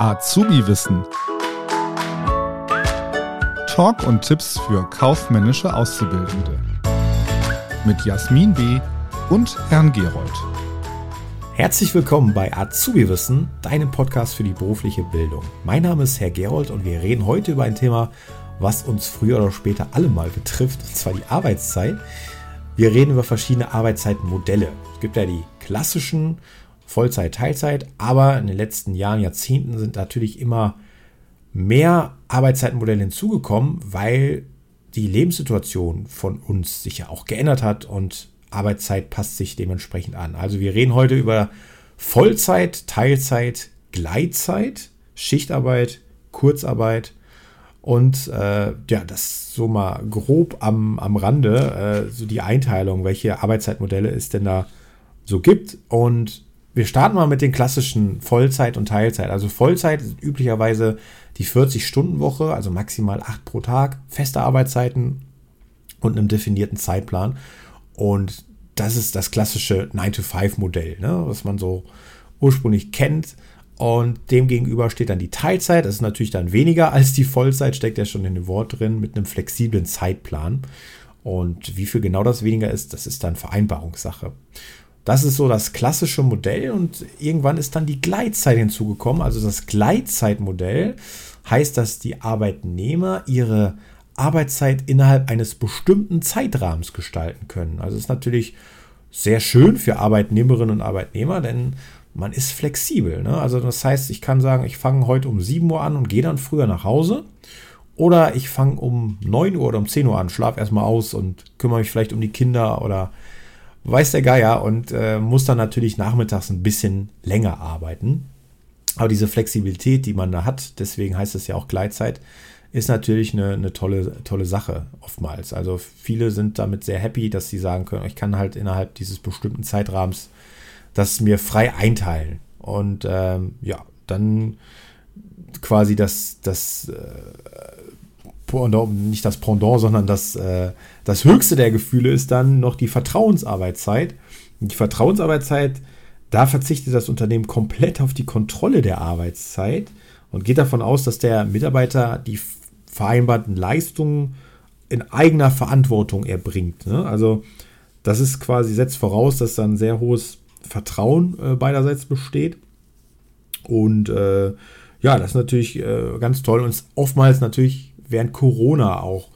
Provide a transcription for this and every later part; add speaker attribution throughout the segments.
Speaker 1: Azubi-Wissen. Talk und Tipps für kaufmännische Auszubildende. Mit Jasmin B. und Herrn Gerold.
Speaker 2: Herzlich willkommen bei Azubi-Wissen, deinem Podcast für die berufliche Bildung. Mein Name ist Herr Gerold und wir reden heute über ein Thema, was uns früher oder später alle mal betrifft, und zwar die Arbeitszeit. Wir reden über verschiedene Arbeitszeitmodelle. Es gibt ja die klassischen Vollzeit, Teilzeit, aber in den letzten Jahren, Jahrzehnten sind natürlich immer mehr Arbeitszeitmodelle hinzugekommen, weil die Lebenssituation von uns sich ja auch geändert hat und Arbeitszeit passt sich dementsprechend an. Also wir reden heute über Vollzeit, Teilzeit, Gleitzeit, Schichtarbeit, Kurzarbeit und äh, ja, das so mal grob am, am Rande, äh, so die Einteilung, welche Arbeitszeitmodelle es denn da so gibt. Und wir starten mal mit den klassischen Vollzeit und Teilzeit. Also Vollzeit ist üblicherweise die 40-Stunden-Woche, also maximal 8 pro Tag, feste Arbeitszeiten und einem definierten Zeitplan. Und das ist das klassische 9-to-5-Modell, ne, was man so ursprünglich kennt. Und dem gegenüber steht dann die Teilzeit. Das ist natürlich dann weniger als die Vollzeit, steckt ja schon in dem Wort drin, mit einem flexiblen Zeitplan. Und wie viel genau das weniger ist, das ist dann Vereinbarungssache. Das ist so das klassische Modell und irgendwann ist dann die Gleitzeit hinzugekommen. Also das Gleitzeitmodell heißt, dass die Arbeitnehmer ihre Arbeitszeit innerhalb eines bestimmten Zeitrahmens gestalten können. Also ist natürlich sehr schön für Arbeitnehmerinnen und Arbeitnehmer, denn man ist flexibel. Ne? Also das heißt, ich kann sagen, ich fange heute um 7 Uhr an und gehe dann früher nach Hause. Oder ich fange um 9 Uhr oder um 10 Uhr an, schlafe erstmal aus und kümmere mich vielleicht um die Kinder oder weiß der Geier und äh, muss dann natürlich nachmittags ein bisschen länger arbeiten. Aber diese Flexibilität, die man da hat, deswegen heißt es ja auch Gleitzeit, ist natürlich eine, eine tolle, tolle Sache oftmals. Also viele sind damit sehr happy, dass sie sagen können, ich kann halt innerhalb dieses bestimmten Zeitrahmens das mir frei einteilen. Und ähm, ja, dann quasi das, das äh, Pendant, nicht das Pendant, sondern das, äh, das höchste der Gefühle ist dann noch die Vertrauensarbeitszeit. die Vertrauensarbeitszeit, da verzichtet das Unternehmen komplett auf die Kontrolle der Arbeitszeit und geht davon aus, dass der Mitarbeiter die vereinbarten Leistungen in eigener Verantwortung erbringt. Ne? Also das ist quasi, setzt voraus, dass dann sehr hohes Vertrauen äh, beiderseits besteht. Und äh, ja, das ist natürlich äh, ganz toll und oftmals natürlich während Corona auch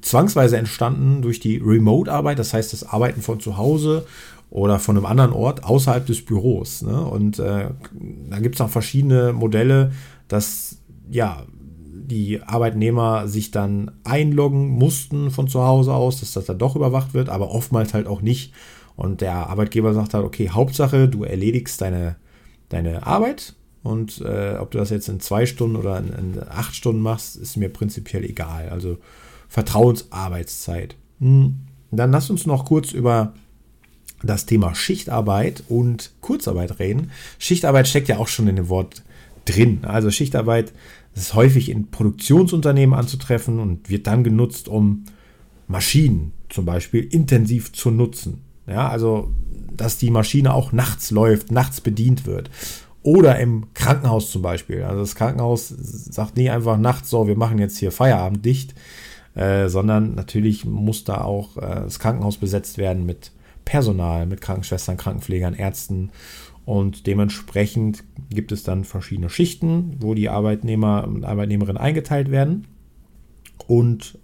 Speaker 2: zwangsweise entstanden durch die Remote-Arbeit, das heißt das Arbeiten von zu Hause oder von einem anderen Ort außerhalb des Büros. Ne? Und äh, da gibt es auch verschiedene Modelle, dass ja die Arbeitnehmer sich dann einloggen mussten von zu Hause aus, dass das dann doch überwacht wird, aber oftmals halt auch nicht. Und der Arbeitgeber sagt halt, okay, Hauptsache, du erledigst deine, deine Arbeit und äh, ob du das jetzt in zwei Stunden oder in, in, acht Stunden machst, ist mir prinzipiell egal. Also Vertrauensarbeitszeit. Hm. Dann lass uns noch kurz über das Thema Schichtarbeit und Kurzarbeit reden. Schichtarbeit steckt ja auch schon in dem Wort drin. Also Schichtarbeit ist häufig in Produktionsunternehmen anzutreffen und wird dann genutzt, um Maschinen zum Beispiel intensiv zu nutzen. Ja, also, dass die Maschine auch nachts läuft, nachts bedient wird. Oder im Krankenhaus zum Beispiel. Also das Krankenhaus sagt nicht einfach nachts so, wir machen jetzt hier Feierabend dicht, äh, sondern natürlich muss da auch äh, das Krankenhaus besetzt werden mit Personal, mit Krankenschwestern, Krankenpflegern, Ärzten. Und dementsprechend gibt es dann verschiedene Schichten, wo die Arbeitnehmer und Arbeitnehmerinnen eingeteilt werden. Und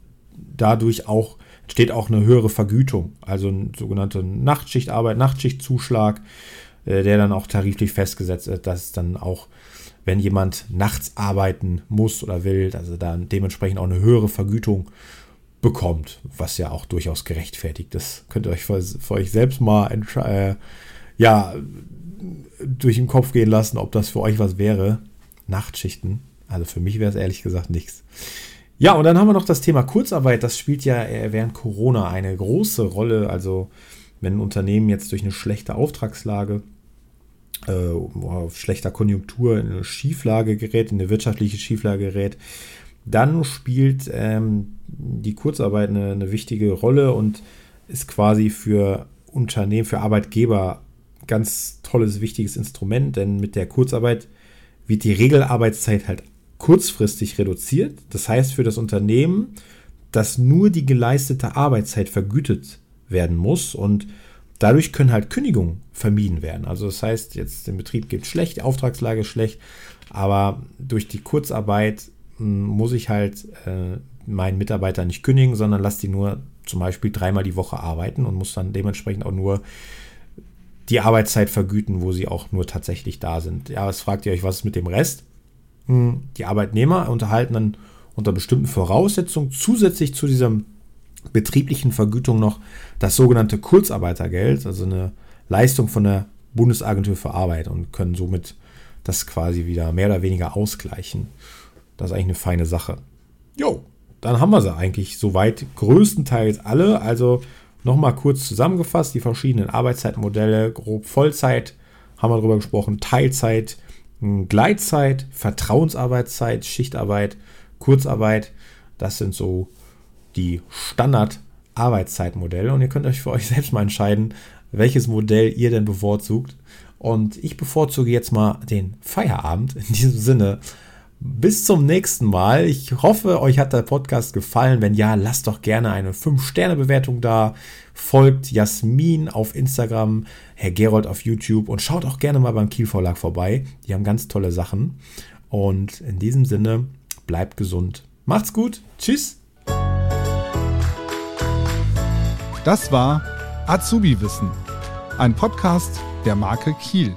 Speaker 2: dadurch auch entsteht auch eine höhere Vergütung, also eine sogenannte Nachtschichtarbeit, Nachtschichtzuschlag, äh, der dann auch tariflich festgesetzt ist, dass dann auch, wenn jemand nachts arbeiten muss oder will, also dann dementsprechend auch eine höhere Vergütung bekommt, was ja auch durchaus gerechtfertigt ist. Könnt ihr euch für, für euch selbst mal äh, ja, durch den Kopf gehen lassen, ob das für euch was wäre. Nachtschichten. Also für mich wäre es ehrlich gesagt nichts. Ja, und dann haben wir noch das Thema Kurzarbeit. Das spielt ja während Corona eine große Rolle. Also wenn ein Unternehmen jetzt durch eine schlechte Auftragslage, äh, schlechter Konjunktur in eine Schieflage gerät, in eine wirtschaftliche Schieflage gerät, dann spielt ähm, die Kurzarbeit eine, eine wichtige Rolle und ist quasi für Unternehmen, für Arbeitgeber ganz tolles, wichtiges Instrument, denn mit der Kurzarbeit wird die Regelarbeitszeit halt kurzfristig reduziert. Das heißt für das Unternehmen, dass nur die geleistete Arbeitszeit vergütet werden muss und dadurch können halt Kündigungen vermieden werden. Also das heißt, jetzt dem Betrieb geht schlecht, die Auftragslage ist schlecht, aber durch die Kurzarbeit hm, muss ich halt äh, meinen Mitarbeiter nicht kündigen, sondern lasse die nur zum Beispiel dreimal die Woche arbeiten und muss dann dementsprechend auch nur die Arbeitszeit vergüten, wo sie auch nur tatsächlich da sind. Ja, was fragt ihr euch, was ist mit dem Rest? Hm, die Arbeitnehmer unterhalten dann unter bestimmten Voraussetzungen zusätzlich zu dieser betrieblichen Vergütung noch das sogenannte Kurzarbeitergeld, also eine Leistung von der Bundesagentur für Arbeit und können somit das quasi wieder mehr oder weniger ausgleichen. Das ist eigentlich eine feine Sache. Jo, dann haben wir sie eigentlich soweit größtenteils alle. Also nochmal kurz zusammengefasst, die verschiedenen Arbeitszeitmodelle, grob Vollzeit, haben wir darüber gesprochen, Teilzeit, Gleitzeit, Vertrauensarbeitszeit, Schichtarbeit, Kurzarbeit. Das sind so die Standard-Arbeitszeitmodelle und ihr könnt euch für euch selbst mal entscheiden, welches Modell ihr denn bevorzugt. Und ich bevorzuge jetzt mal den Feierabend. In diesem Sinne, bis zum nächsten Mal. Ich hoffe, euch hat der Podcast gefallen. Wenn ja, lasst doch gerne eine 5-Sterne-Bewertung da. Folgt Jasmin auf Instagram, Herr Gerold auf YouTube und schaut auch gerne mal beim Kiel Verlag vorbei. Die haben ganz tolle Sachen. Und in diesem Sinne, bleibt gesund. Macht's gut. Tschüss.
Speaker 1: Das war Azubi Wissen, ein Podcast der Marke Kiel.